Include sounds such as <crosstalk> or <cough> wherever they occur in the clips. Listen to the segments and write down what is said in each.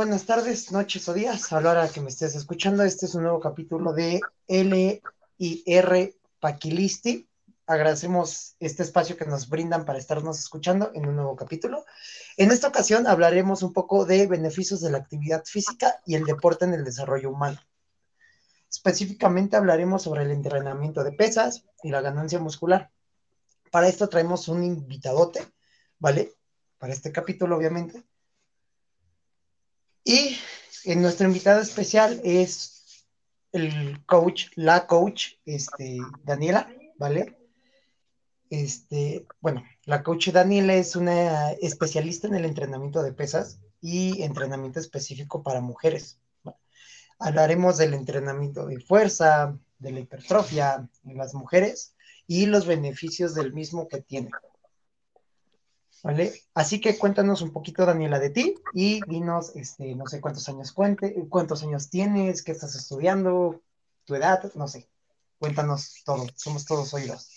Buenas tardes, noches o días, a la hora que me estés escuchando. Este es un nuevo capítulo de L y R Paquilisti. Agradecemos este espacio que nos brindan para estarnos escuchando en un nuevo capítulo. En esta ocasión hablaremos un poco de beneficios de la actividad física y el deporte en el desarrollo humano. Específicamente hablaremos sobre el entrenamiento de pesas y la ganancia muscular. Para esto traemos un invitadote, ¿vale? Para este capítulo, obviamente. Y en nuestro invitado especial es el coach, la coach, este, Daniela, ¿vale? Este, bueno, la coach Daniela es una especialista en el entrenamiento de pesas y entrenamiento específico para mujeres. Hablaremos del entrenamiento de fuerza, de la hipertrofia en las mujeres y los beneficios del mismo que tiene. ¿Vale? Así que cuéntanos un poquito, Daniela, de ti y dinos, este, no sé cuántos años cuente, cuántos años tienes, qué estás estudiando, tu edad, no sé. Cuéntanos todo, somos todos oídos.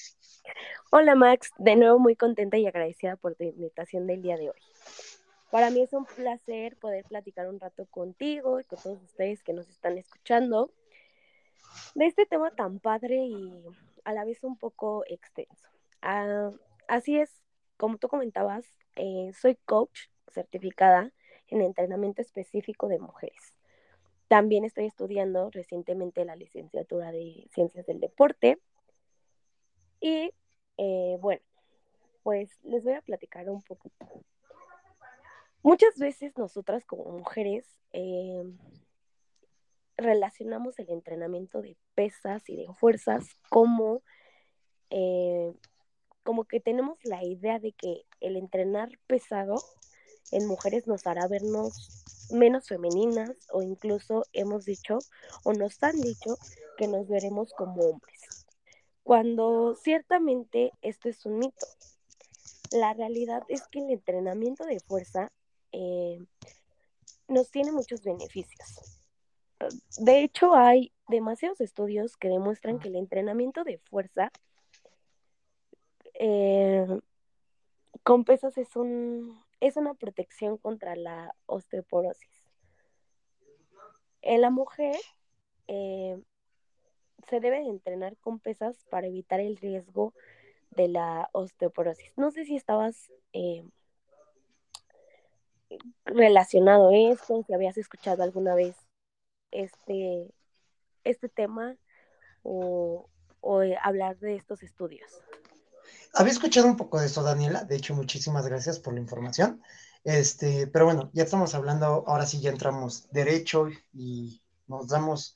Hola Max, de nuevo muy contenta y agradecida por tu invitación del día de hoy. Para mí es un placer poder platicar un rato contigo y con todos ustedes que nos están escuchando de este tema tan padre y a la vez un poco extenso. Ah, así es, como tú comentabas, eh, soy coach certificada en entrenamiento específico de mujeres. También estoy estudiando recientemente la licenciatura de Ciencias del Deporte. Y eh, bueno, pues les voy a platicar un poquito. Muchas veces nosotras como mujeres eh, relacionamos el entrenamiento de pesas y de fuerzas como como que tenemos la idea de que el entrenar pesado en mujeres nos hará vernos menos femeninas o incluso hemos dicho o nos han dicho que nos veremos como hombres. Cuando ciertamente esto es un mito. La realidad es que el entrenamiento de fuerza eh, nos tiene muchos beneficios. De hecho, hay demasiados estudios que demuestran que el entrenamiento de fuerza eh, con pesas es, un, es una protección contra la osteoporosis. En la mujer eh, se debe entrenar con pesas para evitar el riesgo de la osteoporosis. No sé si estabas eh, relacionado a esto, si habías escuchado alguna vez este, este tema o hablar de estos estudios. Había escuchado un poco de eso, Daniela. De hecho, muchísimas gracias por la información. Este, pero bueno, ya estamos hablando, ahora sí ya entramos derecho y nos damos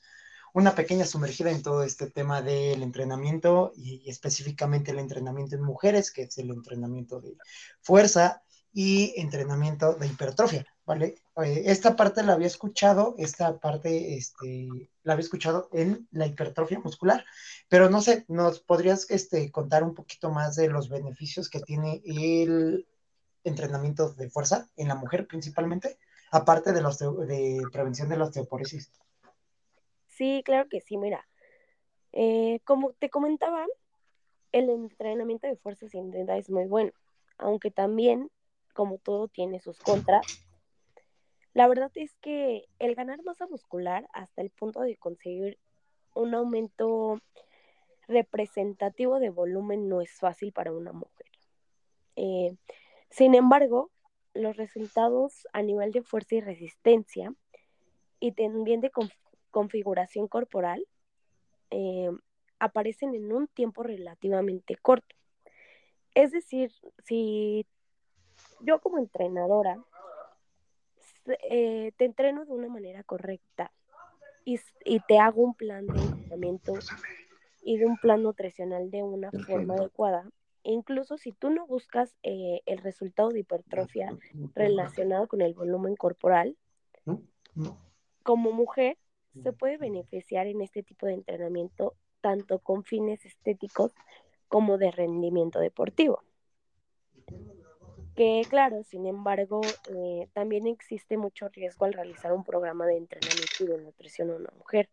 una pequeña sumergida en todo este tema del entrenamiento y, específicamente el entrenamiento en mujeres, que es el entrenamiento de fuerza y entrenamiento de hipertrofia, ¿vale? Eh, esta parte la había escuchado, esta parte este, la había escuchado en la hipertrofia muscular, pero no sé, ¿nos podrías este, contar un poquito más de los beneficios que tiene el entrenamiento de fuerza en la mujer principalmente, aparte de, los de prevención de la osteoporosis? Sí, claro que sí, mira. Eh, como te comentaba, el entrenamiento de fuerza sin duda es muy bueno, aunque también como todo tiene sus contras. La verdad es que el ganar masa muscular hasta el punto de conseguir un aumento representativo de volumen no es fácil para una mujer. Eh, sin embargo, los resultados a nivel de fuerza y resistencia y también de configuración corporal eh, aparecen en un tiempo relativamente corto. Es decir, si yo como entrenadora eh, te entreno de una manera correcta y, te hago un plan de entrenamiento y de un plan nutricional de una forma adecuada, incluso si tú no buscas eh, el resultado de hipertrofia relacionado con el volumen corporal, como mujer se puede beneficiar en este tipo de entrenamiento tanto con fines estéticos como de rendimiento deportivo que claro, sin embargo, eh, también existe mucho riesgo al realizar un programa de entrenamiento y de nutrición a una mujer.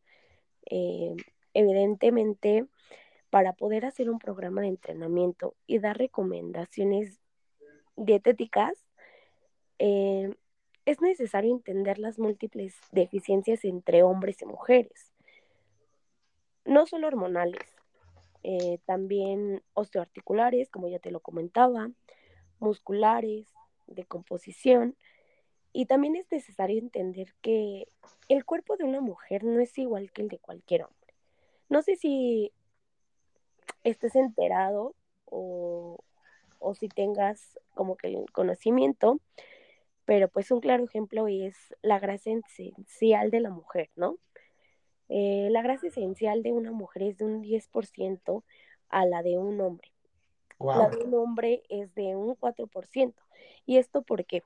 Eh, evidentemente, para poder hacer un programa de entrenamiento y dar recomendaciones dietéticas, eh, es necesario entender las múltiples deficiencias entre hombres y mujeres, no solo hormonales, también osteoarticulares, como ya te lo comentaba, musculares, de composición, y también es necesario entender que el cuerpo de una mujer no es igual que el de cualquier hombre. No sé si estés enterado o, o si tengas como que el conocimiento, pero pues un claro ejemplo es la grasa esencial de la mujer, ¿no? Eh, la grasa esencial de una mujer es de un 10% a la de un hombre. La de un hombre es de un 4%. ¿Y esto por qué?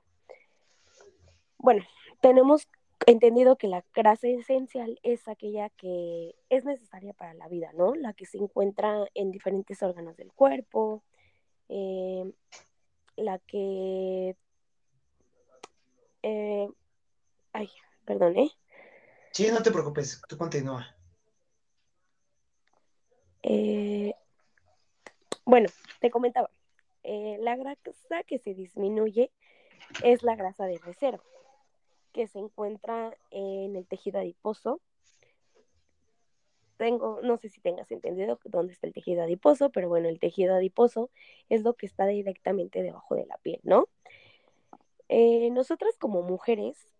Bueno, tenemos entendido que la grasa esencial es aquella que es necesaria para la vida, ¿no? La que se encuentra en diferentes órganos del cuerpo, eh, la que... Eh, ay, perdón, ¿eh? Sí, no te preocupes, tú continúa. Eh, bueno, te comentaba, eh, la grasa que se disminuye es la grasa de reserva, que se encuentra en el tejido adiposo. Tengo, no sé si tengas entendido dónde está el tejido adiposo, pero bueno, el tejido adiposo es lo que está directamente debajo de la piel, ¿no? Eh, nosotras como mujeres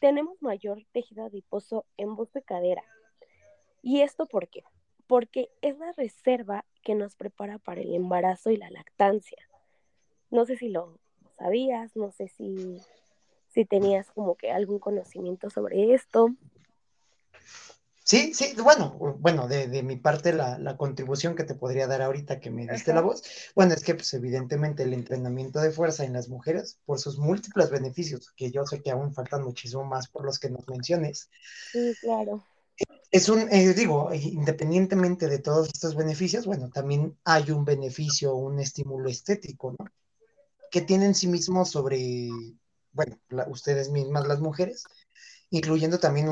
tenemos mayor tejido adiposo en voz de cadera. ¿Y esto por qué? Porque es la reserva que nos prepara para el embarazo y la lactancia. No sé si lo sabías, no sé si, si tenías como que algún conocimiento sobre esto. Sí, sí, bueno, bueno, de, mi parte la, contribución que te podría dar ahorita que me diste la voz, bueno, es que pues evidentemente el entrenamiento de fuerza en las mujeres, por sus múltiples beneficios, que yo sé que aún faltan muchísimo más por los que nos menciones. Sí, claro. Es un, eh, digo, independientemente de todos estos beneficios, bueno, también hay un beneficio, un estímulo estético, ¿no? Que tienen sí mismos sobre, bueno, ustedes mismas las mujeres, incluyendo también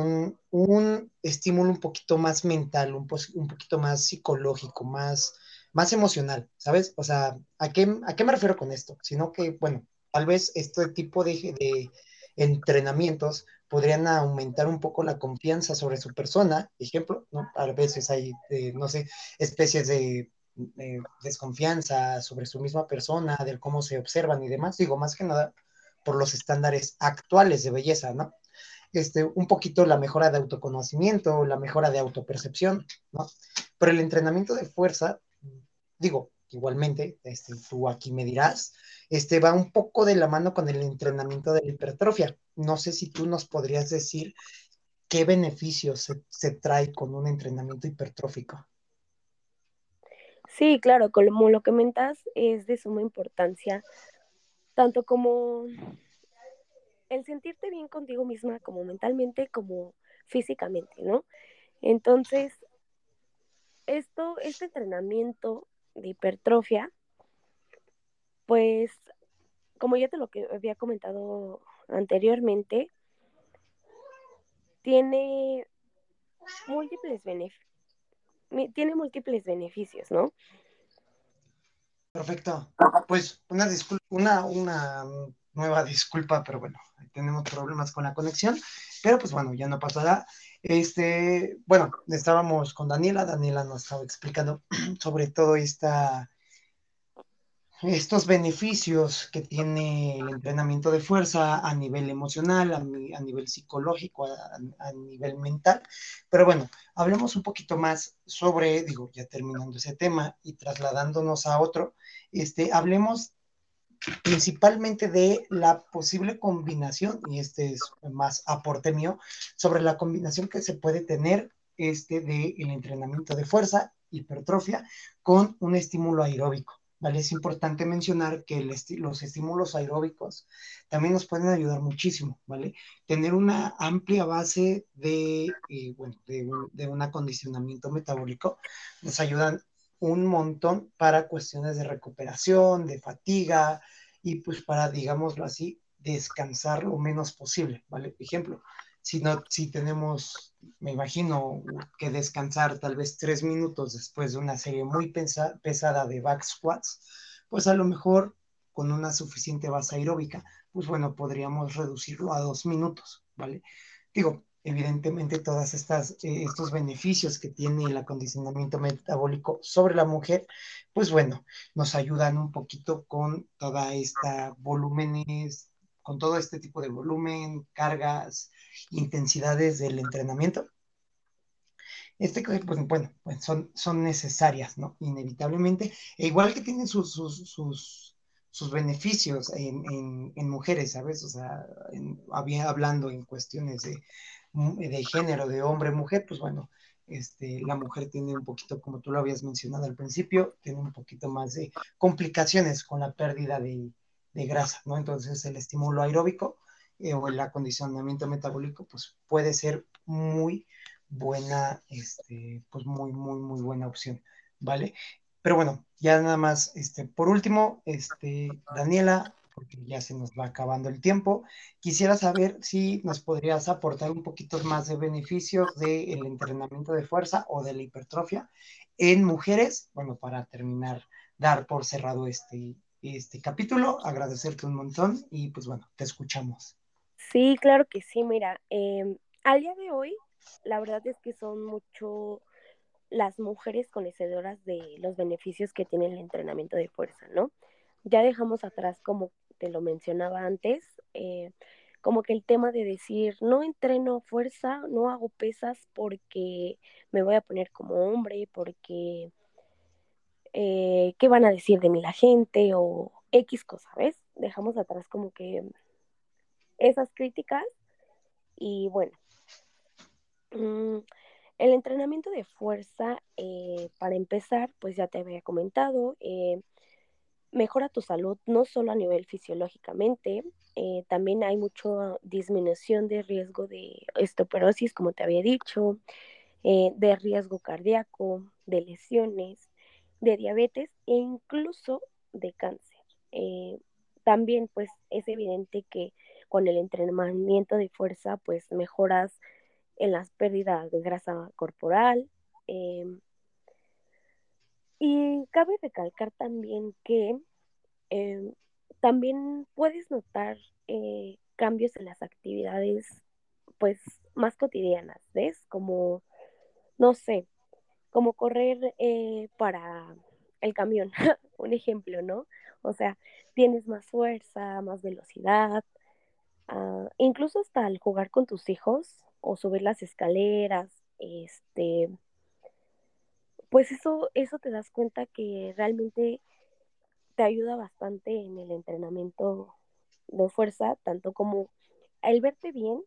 un, estímulo un poquito más mental, un, un, poquito más psicológico, más, más emocional, ¿sabes? O sea, ¿a qué, ¿a qué me refiero con esto? Sino que, bueno, tal vez este tipo de entrenamientos podrían aumentar un poco la confianza sobre su persona, ejemplo, ¿no? A veces hay, eh, no sé, especies de desconfianza sobre su misma persona, del cómo se observan y demás, digo, más que nada por los estándares actuales de belleza, ¿no? este, un poquito la mejora de autoconocimiento, la mejora de autopercepción, ¿no? Pero el entrenamiento de fuerza, digo, igualmente, este, tú aquí me dirás, este, va un poco de la mano con el entrenamiento de la hipertrofia. No sé si tú nos podrías decir qué beneficios se, se trae con un entrenamiento hipertrófico. Sí, claro, como lo que comentas, es de suma importancia, tanto como el sentirte bien contigo misma, como mentalmente, como físicamente, ¿no? Entonces, esto, este entrenamiento de hipertrofia, pues, como ya te lo que había comentado anteriormente, tiene múltiples beneficios, tiene múltiples beneficios, ¿no? Perfecto. Pues una disculpa, una, una nueva disculpa, pero bueno, tenemos problemas con la conexión, pero pues bueno, ya no pasará. Este, bueno, estábamos con Daniela, Daniela nos estaba explicando <clears throat> sobre todo esta, estos beneficios que tiene el entrenamiento de fuerza a nivel emocional, a, nivel psicológico, a, a, nivel mental. Pero bueno, hablemos un poquito más sobre, digo, ya terminando ese tema y trasladándonos a otro, este, hablemos principalmente de la posible combinación, y este es más aporte mío, sobre la combinación que se puede tener este de el entrenamiento de fuerza, hipertrofia, con un estímulo aeróbico. ¿Vale? Es importante mencionar que los estímulos aeróbicos también nos pueden ayudar muchísimo, ¿vale? Tener una amplia base de, eh, bueno, de, de un acondicionamiento metabólico nos ayudan un montón para cuestiones de recuperación, de fatiga y pues para, digámoslo así, descansar lo menos posible, ¿vale? Ejemplo, si, no, si tenemos, me imagino, que descansar tal vez tres minutos después de una serie muy pesada de back squats, pues a lo mejor con una suficiente base aeróbica, pues bueno, podríamos reducirlo a dos minutos, ¿vale? Digo, evidentemente todas estas eh, estos beneficios que tiene el acondicionamiento metabólico sobre la mujer, pues bueno, nos ayudan un poquito con toda esta volúmenes, con todo este tipo de volumen, cargas, intensidades del entrenamiento. Este, pues, bueno, pues son, son necesarias, ¿no? Inevitablemente, e igual que tienen sus, sus, sus, beneficios en, en, en, mujeres, ¿sabes? O sea, en, hablando en cuestiones de, de género, de hombre, mujer, pues bueno, este, la mujer tiene un poquito, como tú lo habías mencionado al principio, tiene un poquito más de complicaciones con la pérdida de, de grasa, ¿no? Entonces el estímulo aeróbico eh, o el acondicionamiento metabólico, pues puede ser muy buena, este, pues muy, muy, muy buena opción, ¿vale? Pero bueno, ya nada más, este, por último, este, Daniela, porque ya se nos va acabando el tiempo. Quisiera saber si nos podrías aportar un poquito más de beneficios del entrenamiento de fuerza o de la hipertrofia en mujeres. Bueno, para terminar, dar por cerrado este, este capítulo, agradecerte un montón y pues bueno, te escuchamos. Sí, claro que sí, mira, eh, al día de hoy, la verdad es que son mucho las mujeres conocedoras de los beneficios que tiene el entrenamiento de fuerza, ¿no? Ya dejamos atrás como te lo mencionaba antes, eh, como que el tema de decir, no entreno fuerza, no hago pesas porque me voy a poner como hombre, porque eh, qué van a decir de mí la gente o X cosa, ¿ves? Dejamos atrás como que esas críticas y bueno, mm, el entrenamiento de fuerza, eh, para empezar, pues ya te había comentado, mejora tu salud no solo a nivel fisiológicamente, eh, también hay mucha disminución de riesgo de osteoporosis, como te había dicho, eh, de riesgo cardíaco, de lesiones, de diabetes e incluso de cáncer. Eh, también pues es evidente que con el entrenamiento de fuerza pues mejoras en las pérdidas de grasa corporal, y cabe recalcar también que em, también puedes notar eh, cambios en las actividades pues más cotidianas, ¿ves? Como, no sé, como correr eh, para el camión, <laughs> un ejemplo, ¿no? O sea, tienes más fuerza, más velocidad, ah, incluso hasta al jugar con tus hijos o subir las escaleras, este, pues eso, eso te das cuenta que realmente te ayuda bastante en el entrenamiento de fuerza, tanto como el verte bien,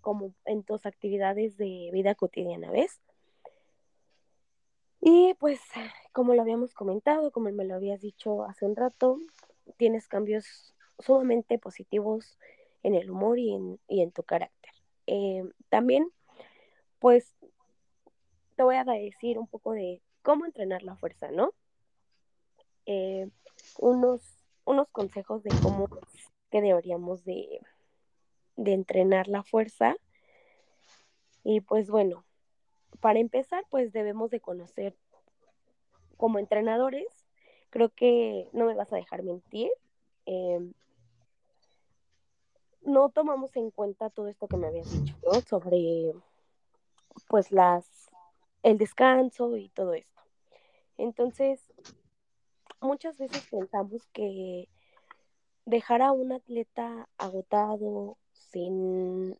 como en tus actividades de vida cotidiana, ¿ves? Y pues, como lo habíamos comentado, como me lo habías dicho hace un rato, tienes cambios sumamente positivos en el humor y en, y en tu carácter. Eh, también, pues, te voy a decir un poco de cómo entrenar la fuerza, ¿no? Eh, unos, unos consejos de cómo que deberíamos de, de entrenar la fuerza. Y pues bueno, para empezar, pues debemos de conocer como entrenadores, creo que no me vas a dejar mentir, em, no tomamos en cuenta todo esto que me habías dicho, ¿no? Sobre pues las el descanso y todo esto. Entonces, muchas veces pensamos que dejar a un atleta agotado, sin,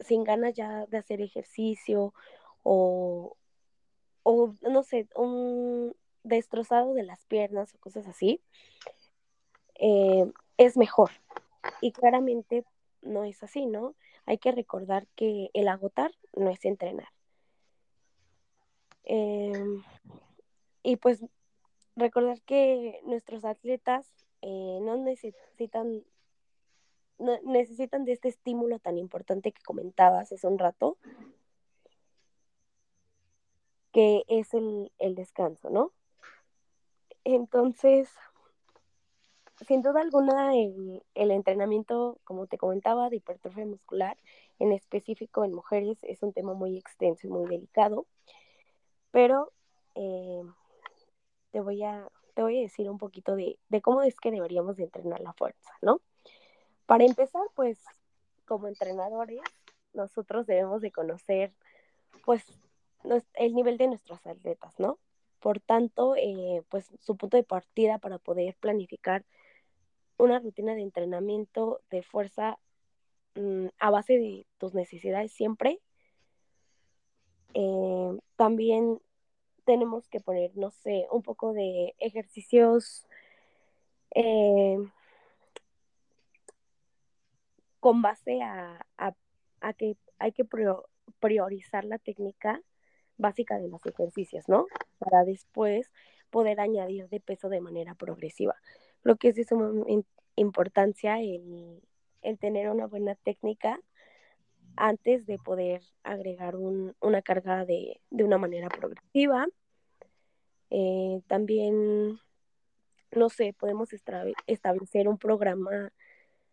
sin ganas ya de hacer ejercicio o, o, no sé, un destrozado de las piernas o cosas así, eh, es mejor. Y claramente no es así, ¿no? Hay que recordar que el agotar no es entrenar. Em, y pues recordar que nuestros atletas eh, no necesitan necesitan de este estímulo tan importante que comentabas hace un rato, que es el, descanso, ¿no? Entonces, sin duda alguna, el, el, entrenamiento, como te comentaba, de hipertrofia muscular, en específico en mujeres, es un tema muy extenso y muy delicado pero eh, te voy a te voy a decir un poquito de, de cómo es que deberíamos de entrenar la fuerza, ¿no? Para empezar, pues como entrenadores, nosotros debemos de conocer, pues, el nivel de nuestros atletas, ¿no? Por tanto, eh, pues su punto de partida para poder planificar una rutina de entrenamiento de fuerza mm, a base de tus necesidades siempre. Eh, también tenemos que poner, no sé, un poco de ejercicios eh, con base a, que hay que priorizar la técnica básica de los ejercicios, ¿no? Para después poder añadir de peso de manera progresiva. Lo que es de suma importancia el, tener una buena técnica antes de poder agregar una carga de, una manera progresiva. Eh, también, no sé, podemos establecer un programa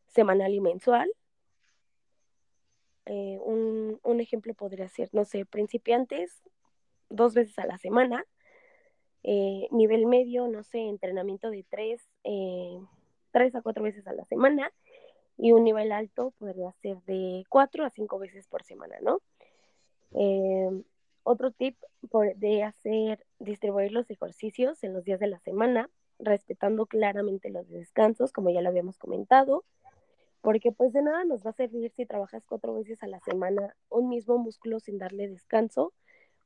semanal y mensual. Eh, un, un, ejemplo podría ser, no sé, principiantes dos veces a la semana, eh, nivel medio, no sé, entrenamiento de tres, tres a cuatro veces a la semana y un nivel alto podría ser de cuatro a cinco veces por semana, ¿no? Eh, otro tip de hacer, distribuir los ejercicios en los días de la semana, respetando claramente los descansos, como ya lo habíamos comentado, porque pues de nada nos va a servir si trabajas cuatro veces a la semana un mismo músculo sin darle descanso,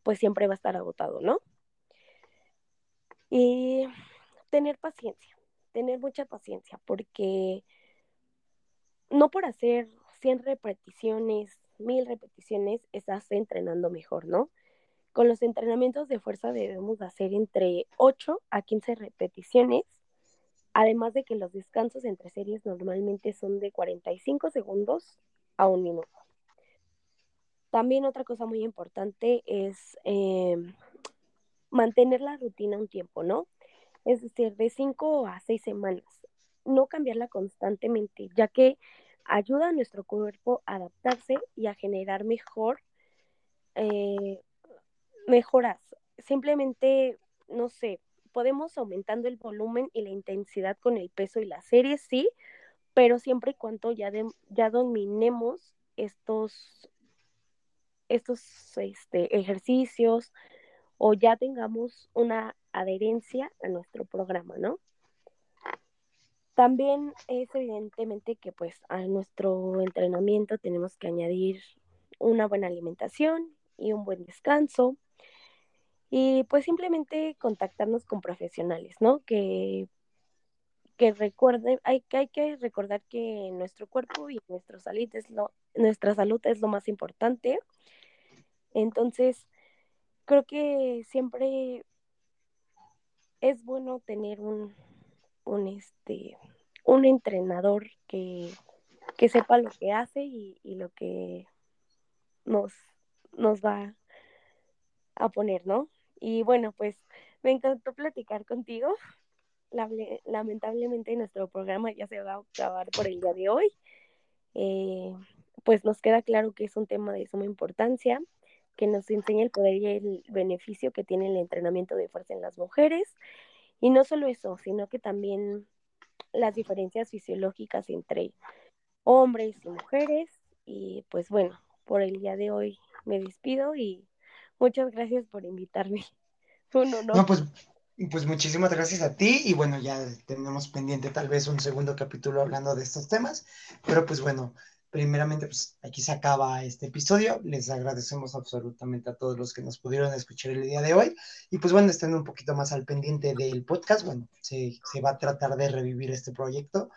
pues siempre va a estar agotado, ¿no? Y tener paciencia, tener mucha paciencia, porque no por hacer 100 repeticiones, 1000 repeticiones, estás entrenando mejor, ¿no? Con los entrenamientos de fuerza debemos hacer entre 8 a 15 repeticiones, además de que los descansos entre series normalmente son de 45 segundos a un minuto. También otra cosa muy importante es em, mantener la rutina un tiempo, ¿no? Es decir, de cinco a seis semanas. No cambiarla constantemente, ya que ayuda a nuestro cuerpo a adaptarse y a generar mejor, eh, mejoras. Simplemente, no sé, podemos aumentando el volumen y la intensidad con el peso y la serie, sí, pero siempre y cuando ya, ya dominemos estos estos este, ejercicios o ya tengamos una adherencia a nuestro programa, ¿no? También es evidentemente que pues a nuestro entrenamiento tenemos que añadir una buena alimentación y un buen descanso y pues simplemente contactarnos con profesionales, ¿no? Que, que recuerden, hay, que hay que recordar que nuestro cuerpo y nuestra salud es lo, nuestra salud es lo más importante entonces, creo que siempre es bueno tener un, un, este, un entrenador que, sepa lo que hace y, lo que nos, nos va a poner, ¿no? Y bueno, pues me encantó platicar contigo. Lamentablemente nuestro programa ya se va a acabar por el día de hoy. Eh, pues nos queda claro que es un tema de suma importancia que nos enseña el poder y el beneficio que tiene el entrenamiento de fuerza en las mujeres. Y no solo eso, sino que también las diferencias fisiológicas entre hombres y mujeres. Y pues bueno, por el día de hoy me despido y muchas gracias por invitarme. <laughs> Uno, no. no, pues, pues muchísimas gracias a ti y bueno, ya tenemos pendiente tal vez un segundo capítulo hablando de estos temas, pero pues bueno, primeramente, pues aquí se acaba este episodio. Les agradecemos absolutamente a todos los que nos pudieron escuchar el día de hoy. Y pues bueno, estén un poquito más al pendiente del podcast. Bueno, se, va a tratar de revivir este proyecto.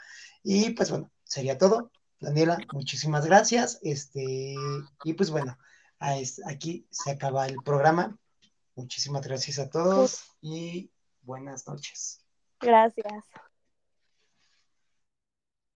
Y pues bueno, sería todo. Daniela, muchísimas gracias. Este, y pues bueno, aquí se acaba el programa. Muchísimas gracias a todos y buenas noches. Gracias.